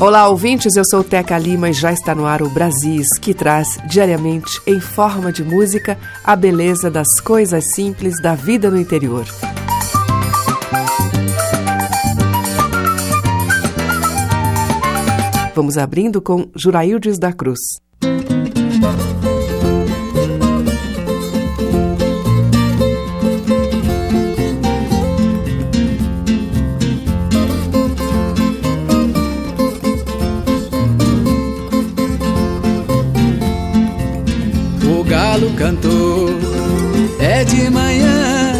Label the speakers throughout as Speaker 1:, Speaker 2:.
Speaker 1: Olá, ouvintes. Eu sou Teca Lima e já está no ar o Brasis, que traz diariamente, em forma de música, a beleza das coisas simples da vida no interior. Vamos abrindo com Juraildes da Cruz.
Speaker 2: Galo cantou, é de manhã,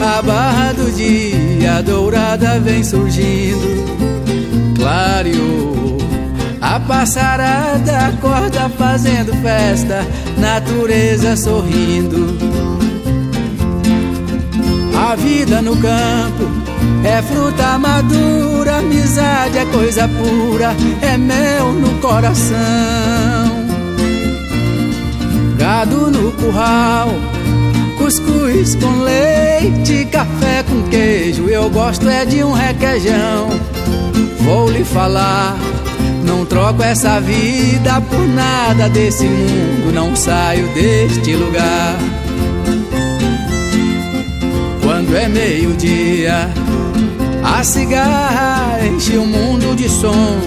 Speaker 2: a barra do dia dourada vem surgindo, clareou. A passarada acorda fazendo festa, natureza sorrindo. A vida no campo é fruta madura, amizade é coisa pura, é mel no coração. No curral, cuscuz com leite, café com queijo. Eu gosto é de um requeijão. Vou lhe falar, não troco essa vida por nada desse mundo, não saio deste lugar. Quando é meio-dia, a cigarra enche o mundo de som,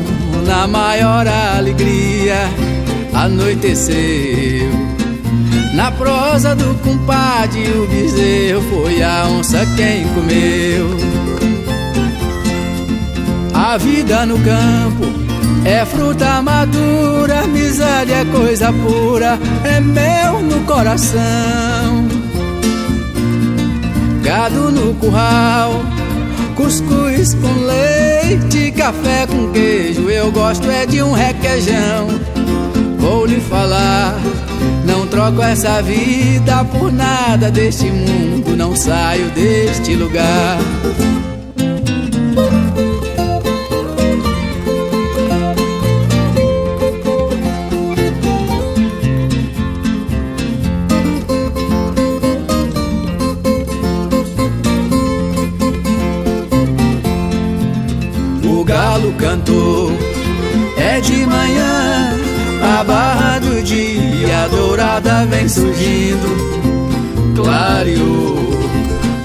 Speaker 2: na maior alegria, anoiteceu. Na prosa do compadre, o bezerro foi a onça quem comeu. A vida no campo é fruta madura, amizade é coisa pura, é mel no coração. Gado no curral, cuscuz com leite, café com queijo. Eu gosto é de um requeijão. Vou lhe falar, não troco essa vida por nada deste mundo, não saio deste lugar. O galo cantou, é de manhã, a barra do dia dourada vem surgindo, clareou.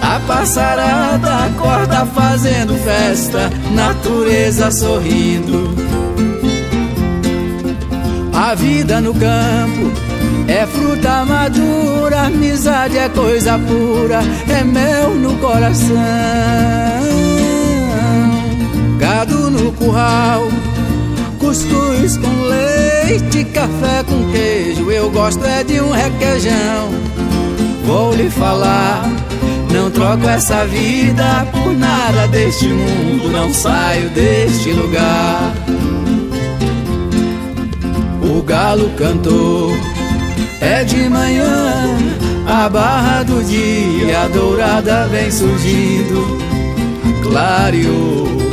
Speaker 2: A passarada acorda fazendo festa, natureza sorrindo. A vida no campo é fruta madura, amizade é coisa pura, é mel no coração. Gado no curral, cuscuz com leite, café com queijo. Eu gosto é de um requeijão. Vou lhe falar, não troco essa vida por nada deste mundo, não saio deste lugar. O galo cantou, é de manhã, a barra do dia dourada vem surgindo, clareou.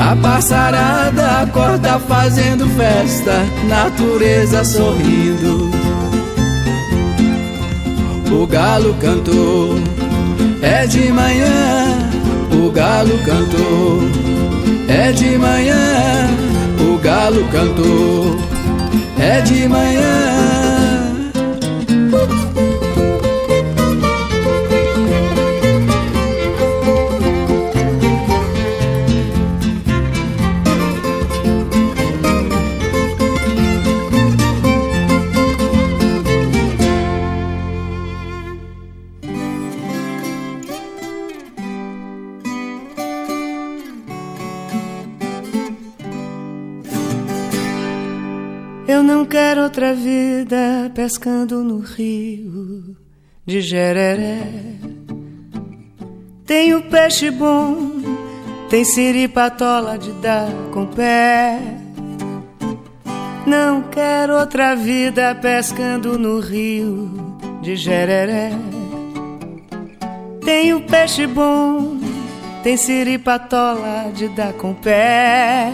Speaker 2: A passarada acorda fazendo festa, natureza sorrindo. O galo cantou, é de manhã. O galo cantou, é de manhã. O galo cantou, é de manhã.
Speaker 3: Outra vida pescando no rio de Jereré. Tem o peixe bom, tem siripatola de dar com pé. Não quero outra vida pescando no rio de Jereré. Tem o peixe bom, tem siripatola de dar com pé.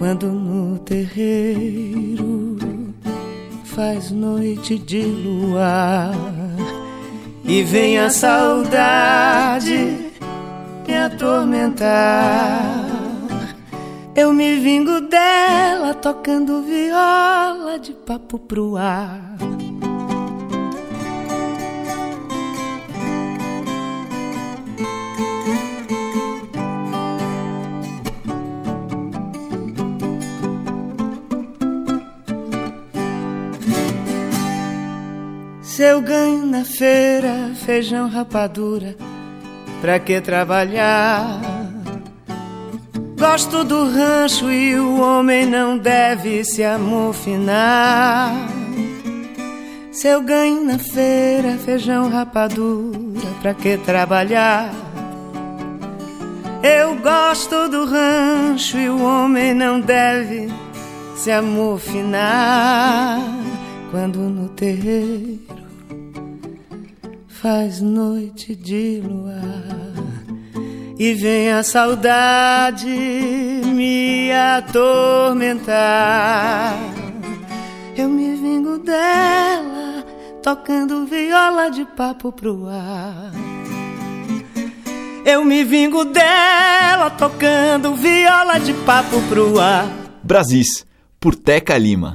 Speaker 3: Quando no terreiro faz noite de luar e vem a saudade me atormentar. Eu me vingo dela tocando viola de papo pro ar. Eu ganho na feira feijão rapadura, pra que trabalhar? Gosto do rancho e o homem não deve se amofinar. Se eu ganho na feira feijão rapadura, pra que trabalhar? Eu gosto do rancho e o homem não deve se amofinar. Quando no terreiro faz noite de luar e vem a saudade me atormentar. Eu me vingo dela tocando viola de papo pro ar. Eu me vingo dela tocando viola de papo pro ar.
Speaker 4: Brasis, por Teca Lima.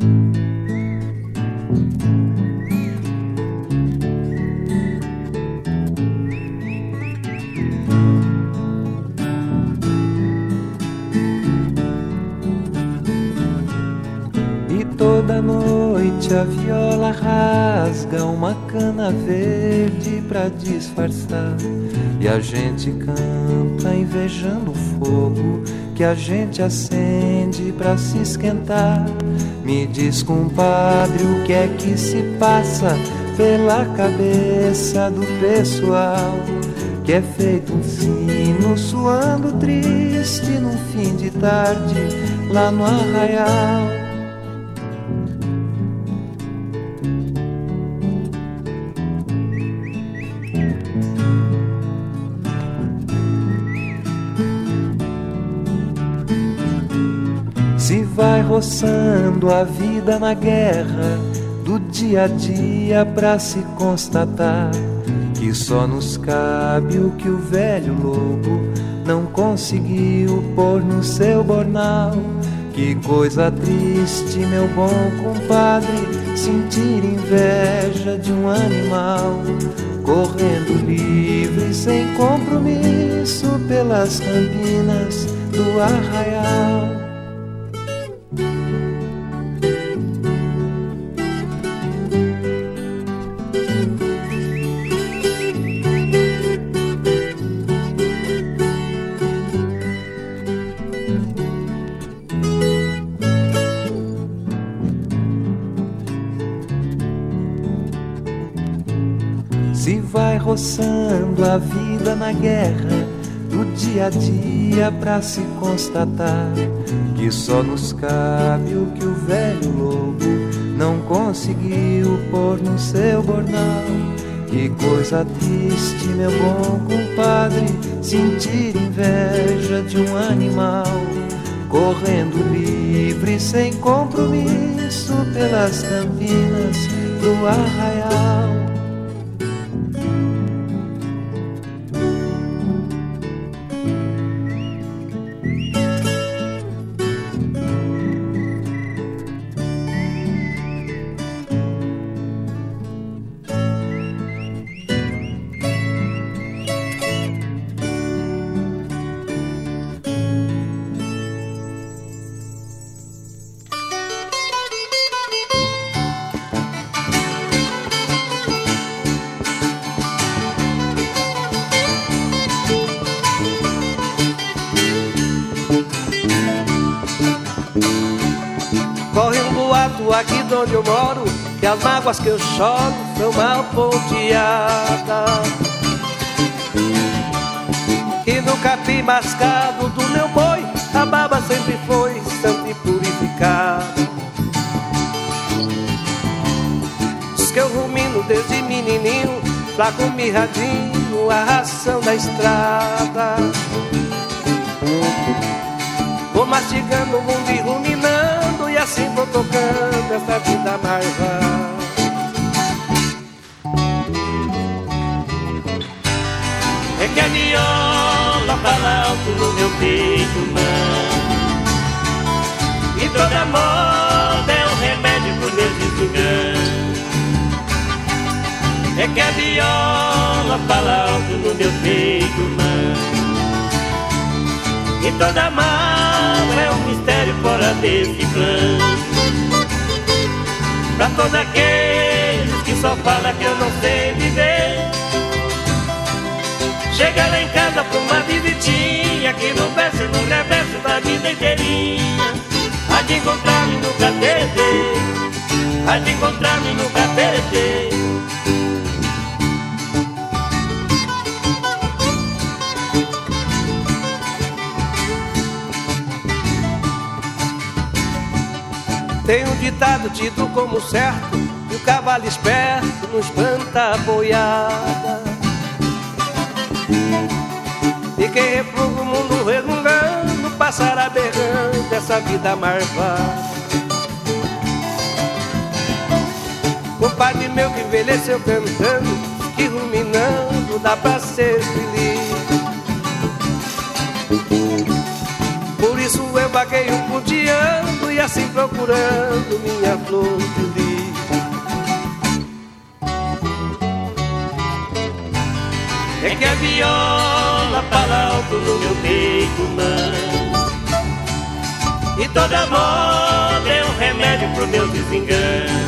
Speaker 5: Toda noite a viola rasga uma cana verde pra disfarçar. E a gente canta invejando o fogo que a gente acende pra se esquentar. Me diz, compadre, o que é que se passa pela cabeça do pessoal? Que é feito um sino suando triste num fim de tarde lá no arraial. Vai roçando a vida na guerra do dia a dia pra se constatar que só nos cabe o que o velho lobo não conseguiu pôr no seu bornal. Que coisa triste, meu bom compadre, sentir inveja de um animal correndo livre sem compromisso pelas campinas do arraial. Roçando a vida na guerra do dia a dia pra se constatar que só nos cabe o que o velho lobo não conseguiu pôr no seu bornal. Que coisa triste, meu bom compadre, sentir inveja de um animal correndo livre sem compromisso pelas campinas do arraial.
Speaker 6: Moro que as mágoas que eu choro são mal ponteadas. E no capim mascado do meu boi a baba sempre foi santa e purificada. Diz que eu rumino desde menininho, flaco mirradinho, a ração da estrada. Vou mastigando o mundo e ruminando, e assim vou tocando essa vida marvada. É que a viola fala alto no meu peito, não. E toda moda é um remédio pro meu desengano. É que a viola fala alto no meu peito, não. E toda mágoa é um mistério fora desse plano. Pra todos aqueles que só falam que eu não sei viver. Chega lá em casa pra uma visitinha Que no verso e no reverso da vida inteirinha Há de encontrar-me no catete Há de encontrar-me no catete Tem um ditado tido como certo Que o cavalo esperto não espanta a boiada. E quem repluga o mundo resmungando Passará berrando essa vida marvada Compadre meu que envelheceu cantando Que ruminando dá pra ser feliz. Por isso eu vagueio punteando E assim procurando minha flor feliz É que a viola fala alto no meu peito, não E toda moda é um remédio pro meu desengano.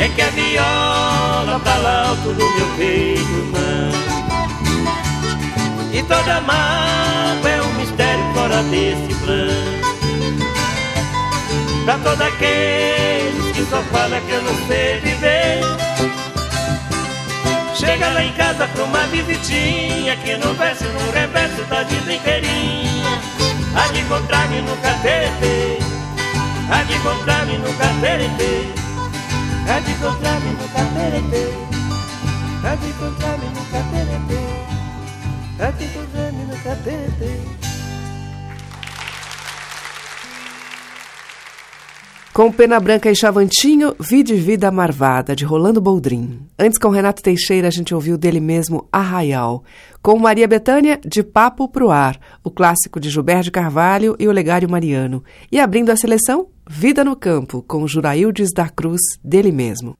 Speaker 6: É que a viola fala alto no meu peito, não E toda mágoa é um mistério fora desse plano Pra todos aqueles que só falam que eu não sei viver. Chega lá em casa pra uma visitinha Que no verso no reverso da vida inteirinha Há de encontrar-me no catete Há de encontrar-me no catete. Há de encontrar-me no catete Há de encontrar-me no catete. Há de encontrar-me no catete
Speaker 1: Com Pena Branca e Chavantinho, Vide Vida Marvada, de Rolando Boldrin. Antes, com Renato Teixeira, a gente ouviu dele mesmo Arraial. Com Maria Bethânia, De Papo Pro Ar, o clássico de Gilberto de Carvalho e o Legário Mariano. E abrindo a seleção, Vida no Campo, com Juraildes da Cruz, dele mesmo.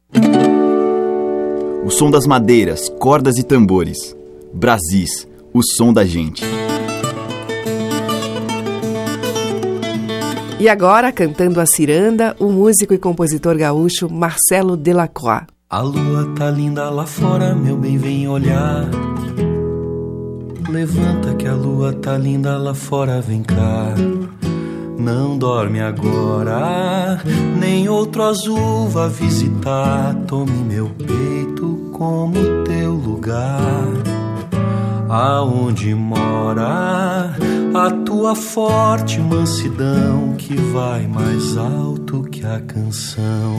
Speaker 4: O som das madeiras, cordas e tambores. Brasis, o som da gente.
Speaker 1: E agora, cantando a ciranda, o músico e compositor gaúcho Marcelo Delacroix.
Speaker 7: A lua tá linda lá fora, meu bem, vem olhar. Levanta que a lua tá linda lá fora, vem cá. Não dorme agora, nem outro azul vá visitar. Tome meu peito como teu lugar. Aonde mora a tua forte mansidão que vai mais alto que a canção.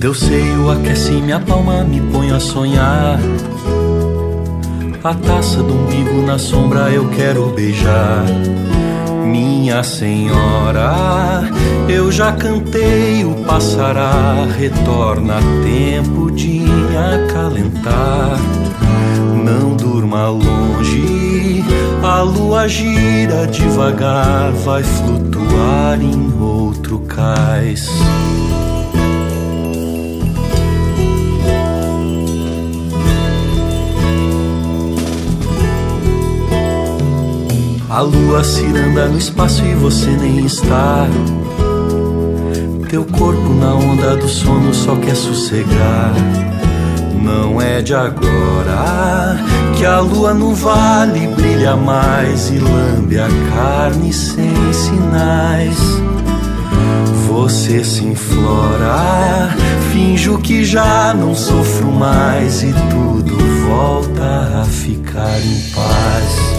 Speaker 7: Teu seio aquece minha palma, me põe a sonhar. A taça do umbigo na sombra eu quero beijar. Minha senhora, eu já cantei, o passará, retorna tempo de me acalentar. Não durma longe, a lua gira devagar, vai flutuar em outro cais. A lua ciranda no espaço e você nem está. Teu corpo na onda do sono só quer sossegar. Não é de agora que a lua no vale brilha mais e lambe a carne sem sinais.
Speaker 8: você se inflora. Finjo que já não sofro mais e tudo volta a ficar em paz.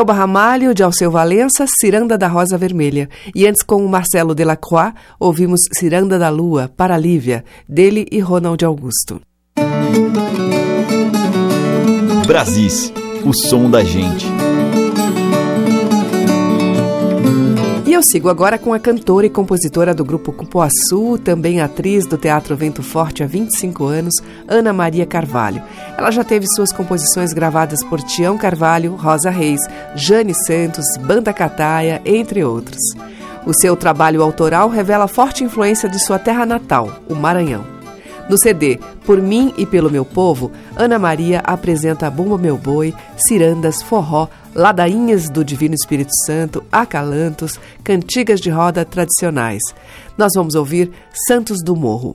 Speaker 9: Elba Ramalho, de Alceu Valença, Ciranda da Rosa Vermelha. E antes, com o Marcelo Delacroix, ouvimos Ciranda da Lua, para Lívia, dele e Ronald Augusto.
Speaker 4: Brasis, o som da gente.
Speaker 9: E eu sigo agora com a cantora e compositora do grupo Cupuaçu, também atriz do Teatro Vento Forte há 25 anos, Ana Maria Carvalho. Ela já teve suas composições gravadas por Tião Carvalho, Rosa Reis, Jane Santos, Banda Cataia, entre outros. O seu trabalho autoral revela forte influência de sua terra natal, o Maranhão. No CD Por Mim e Pelo Meu Povo, Ana Maria apresenta Bumba Meu Boi, cirandas, forró, ladainhas do Divino Espírito Santo, acalantos, cantigas de roda tradicionais. Nós vamos ouvir Santos do Morro.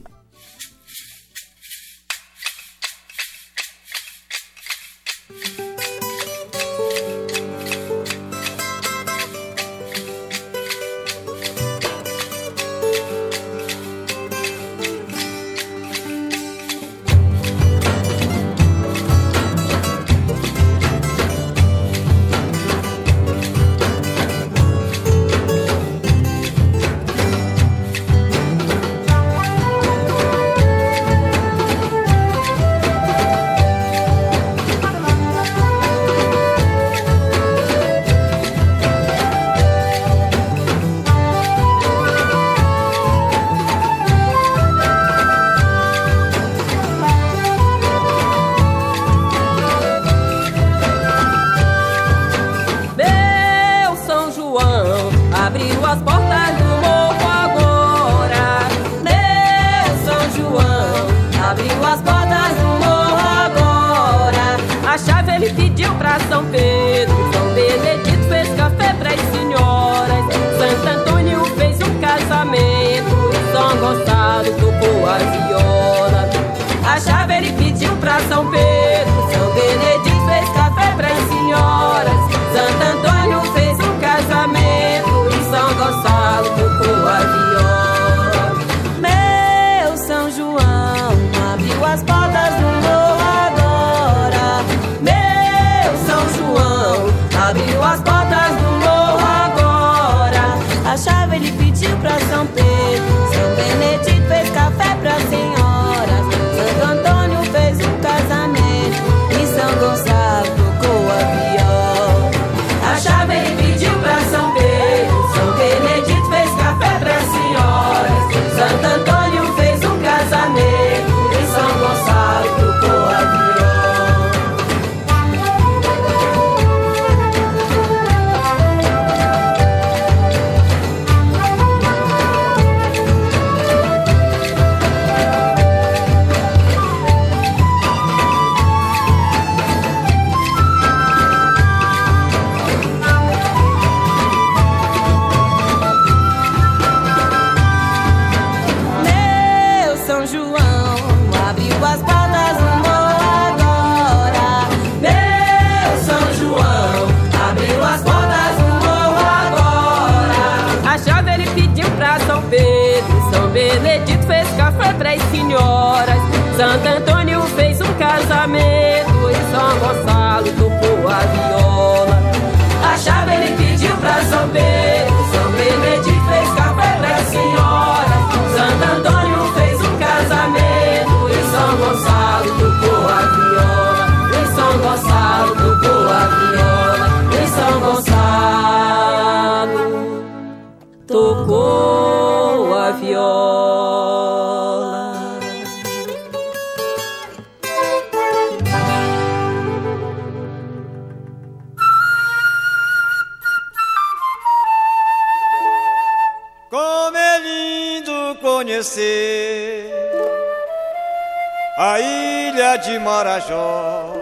Speaker 10: Marajó,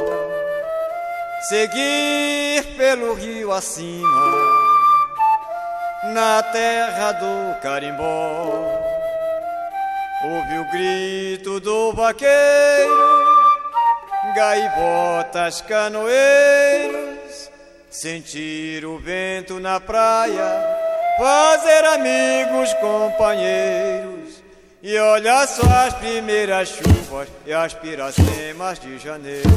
Speaker 10: seguir pelo rio acima, na terra do carimbó. Ouve o grito do vaqueiro, gaivotas, canoeiros, sentir o vento na praia, fazer amigos, companheiros e olha só as primeiras chuvas e as piracemas de janeiro.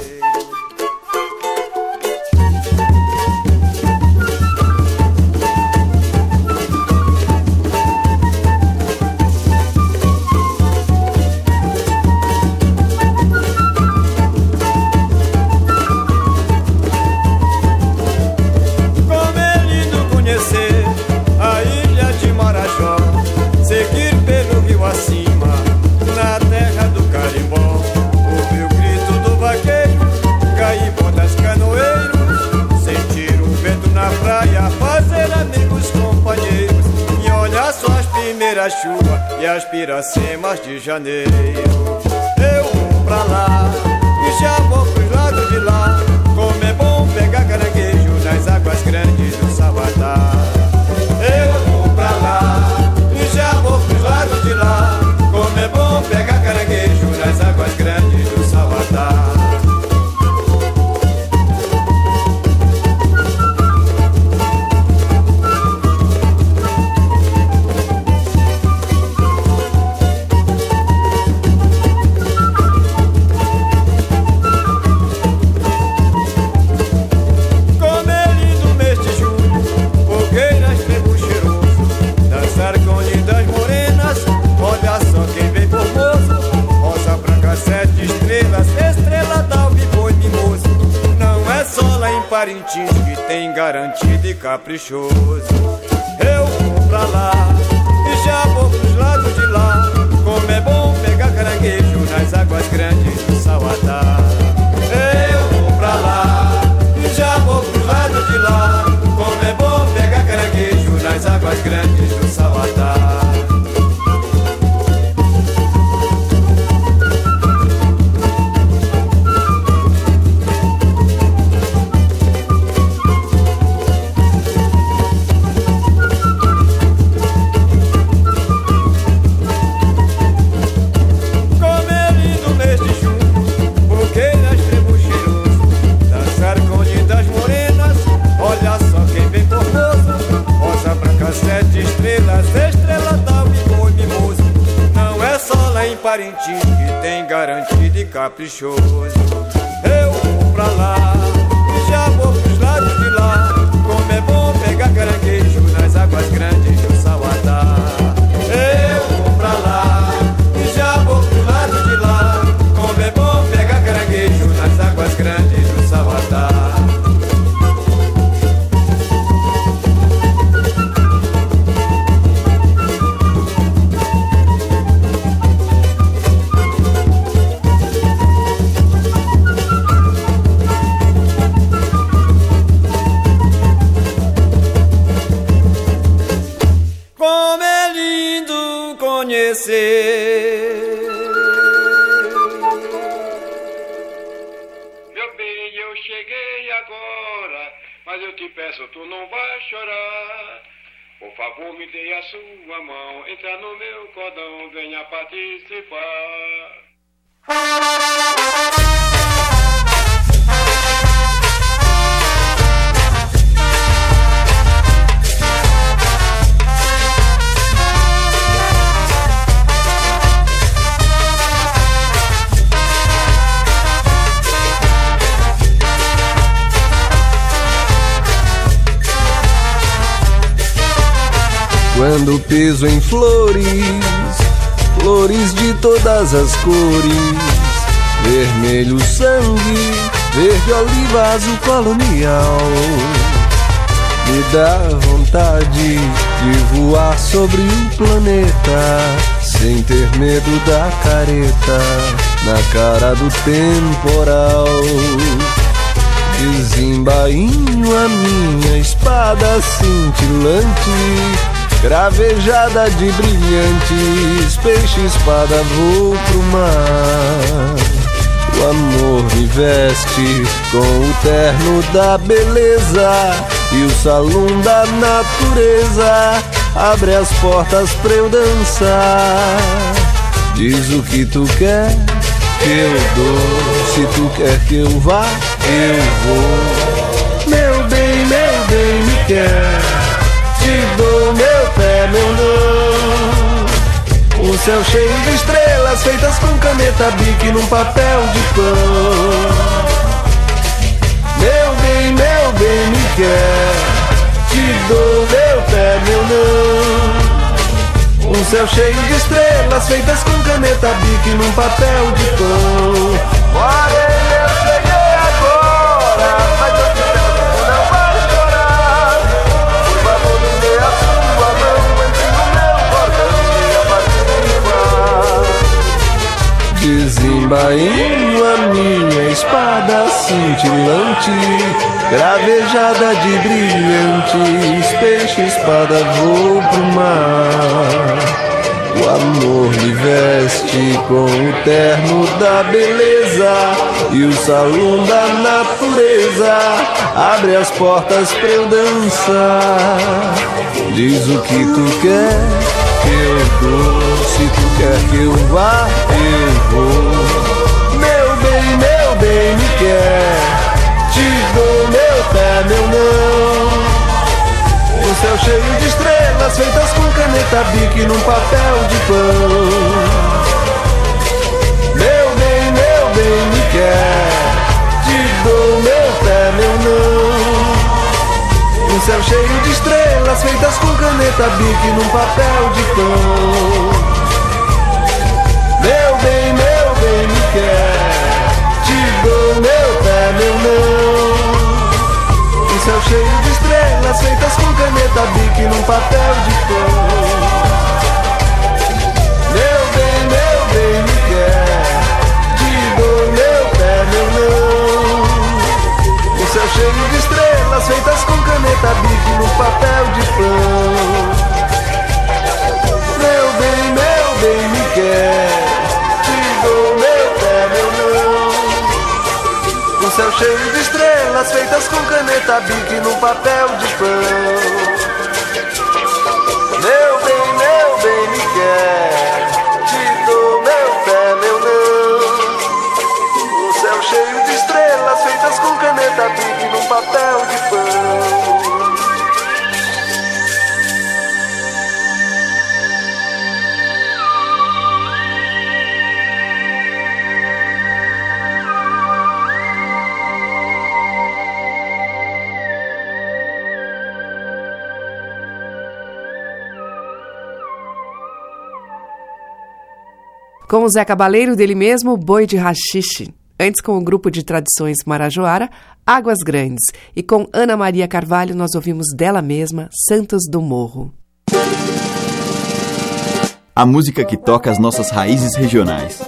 Speaker 10: Parintins que tem garantido e caprichoso. Eu vou pra lá e já vou pros lados de lá, como é bom pegar caranguejo nas águas grandes do Sauadá. Eu vou pra lá e já vou pros lados de lá. Como é bom pegar caranguejo nas águas grandes do Sauadá. Garantido
Speaker 11: Meu bem, eu cheguei agora, mas eu te peço, tu não vai chorar. Por favor, me dê a sua mão, entra no meu cordão, venha participar.
Speaker 12: Quando piso em flores, flores de todas as cores, vermelho sangue, verde oliva, azul colonial. Me dá vontade de voar sobre o planeta, sem ter medo da careta, na cara do temporal. Desembainho a minha espada cintilante Gravejada de brilhantes Peixe, espada, vou pro mar. O amor me veste com o terno da beleza E o salão da natureza Abre as portas pra eu dançar. Diz o que tu quer que eu dou Se tu quer que eu vá, eu vou. Meu bem, meu bem, me quer Te dou meu pé, meu não. Um céu cheio de estrelas Feitas com caneta bique Num papel de pão. Meu bem, meu bem, me quer. Te dou meu pé, meu não. Um céu cheio de estrelas feitas com caneta bique num papel de pão. Morena, eu cheguei agora, Desembainho a minha espada cintilante, gravejada de brilhantes, peixe espada vou pro mar. O amor me veste com o terno da beleza e o salão da natureza abre as portas pra eu dançar. Diz o que tu quer que eu dou, se tu quer que eu vá, céu cheio de estrelas feitas com caneta bique num papel de pão. Meu bem, meu bem, me quer. Te dou meu pé, meu não. Um céu cheio de estrelas feitas com caneta bique num papel de pão. Meu bem, meu bem, me quer. Te dou meu pé, meu não. Um céu cheio de estrelas feitas com caneta bique num papel de pão. Meu bem, meu bem, me quer. Te dou meu pé, meu não. Um céu cheio de estrelas feitas com caneta bique num papel de pão. Meu bem, meu bem, me quer. Te dou meu pé, meu não. Um céu cheio de estrelas feitas com caneta bique num papel de pão. Com
Speaker 1: o Zé Cabaleiro dele mesmo, Boi de Rachixe. Antes, com o grupo de tradições Marajoara, Águas Grandes. E com Ana Maria Carvalho, nós ouvimos dela mesma, Santos do Morro.
Speaker 4: A música que toca as nossas raízes regionais.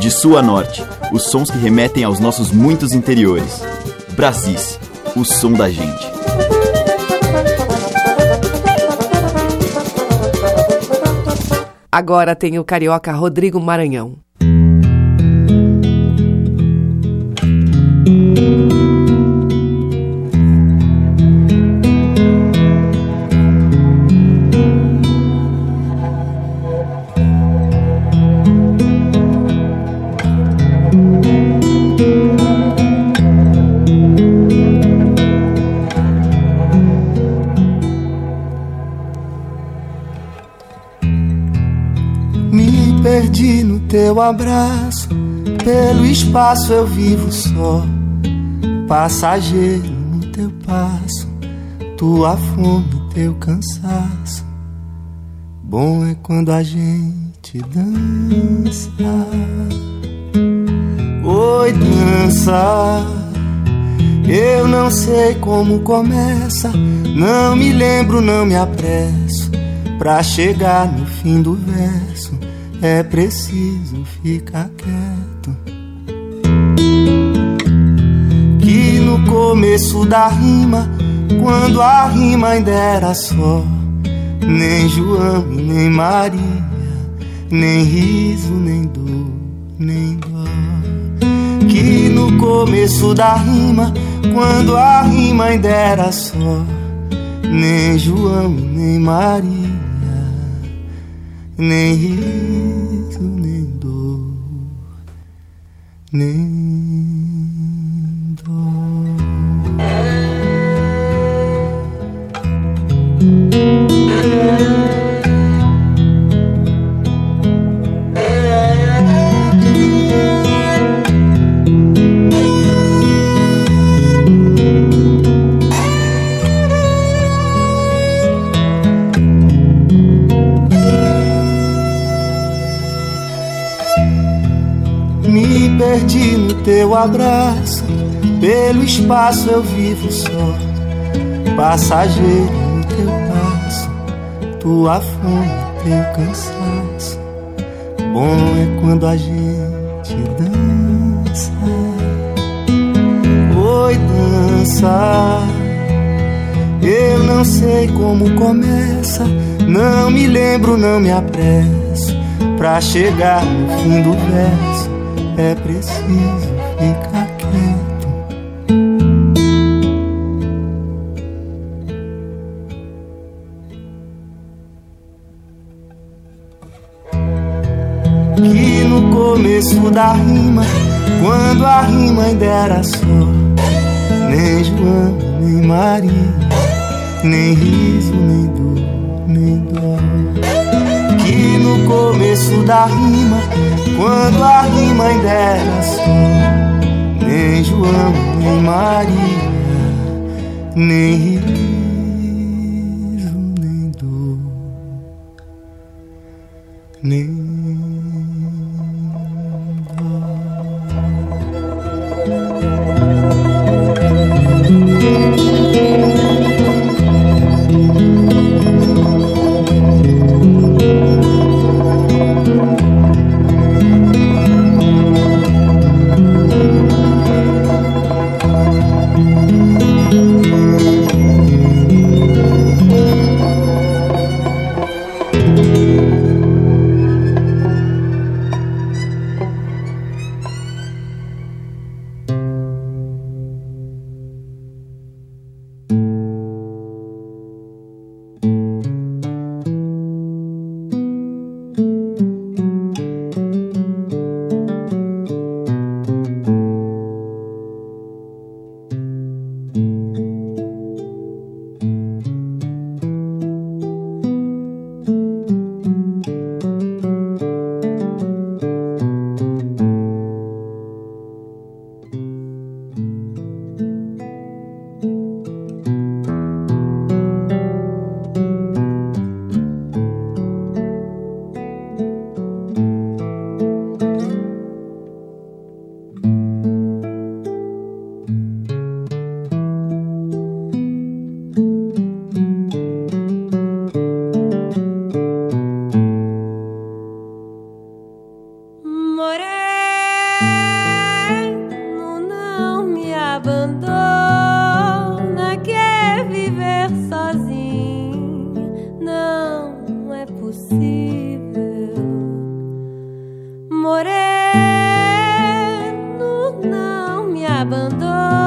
Speaker 4: De sul a norte, os sons que remetem aos nossos muitos interiores. Brasis, o som da gente.
Speaker 1: Agora tem o carioca Rodrigo Maranhão.
Speaker 13: Teu abraço, pelo espaço eu vivo só, passageiro no teu passo, tua fome, teu cansaço. Bom é quando a gente dança. Oi, dança. Eu não sei como começa, não me lembro, não me apresso. Pra chegar no fim do verso, é preciso ficar quieto. Que no começo da rima, quando a rima ainda era só, nem João e nem Maria, nem riso, nem dor, nem dó. Que no começo da rima, quando a rima ainda era só, nem João e nem Maria nem riso, nem Me perdi no teu abraço, pelo espaço eu vivo só, passageiro no teu passo, tua fome, teu cansaço. Bom é quando a gente dança, oi dança. Eu não sei como começa, não me lembro, não me apresso. Pra chegar no fim do verso é preciso ficar quieto. Que no começo da rima, quando a rima ainda era só, nem João, nem Maria, nem riso, nem dor, nem dó. Começo da rima, quando a rima ainda era só, nem João, nem Maria, nem riso, nem dor, nem
Speaker 14: Moreno, não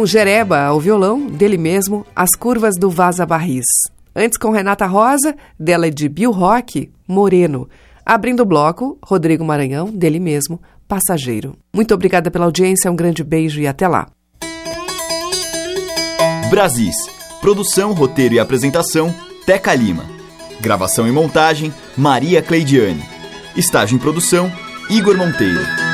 Speaker 1: Com Jereba ao violão, dele mesmo, As Curvas do Vaza Barris. Antes com Renata Rosa, dela de Bill Rock, Moreno. Abrindo o bloco, Rodrigo Maranhão, dele mesmo, Passageiro. Muito obrigada pela audiência, um grande beijo e até lá.
Speaker 4: Brasis. Produção, roteiro e apresentação, Teca Lima. Gravação e montagem, Maria Cleidiane. Estágio em produção, Igor Monteiro.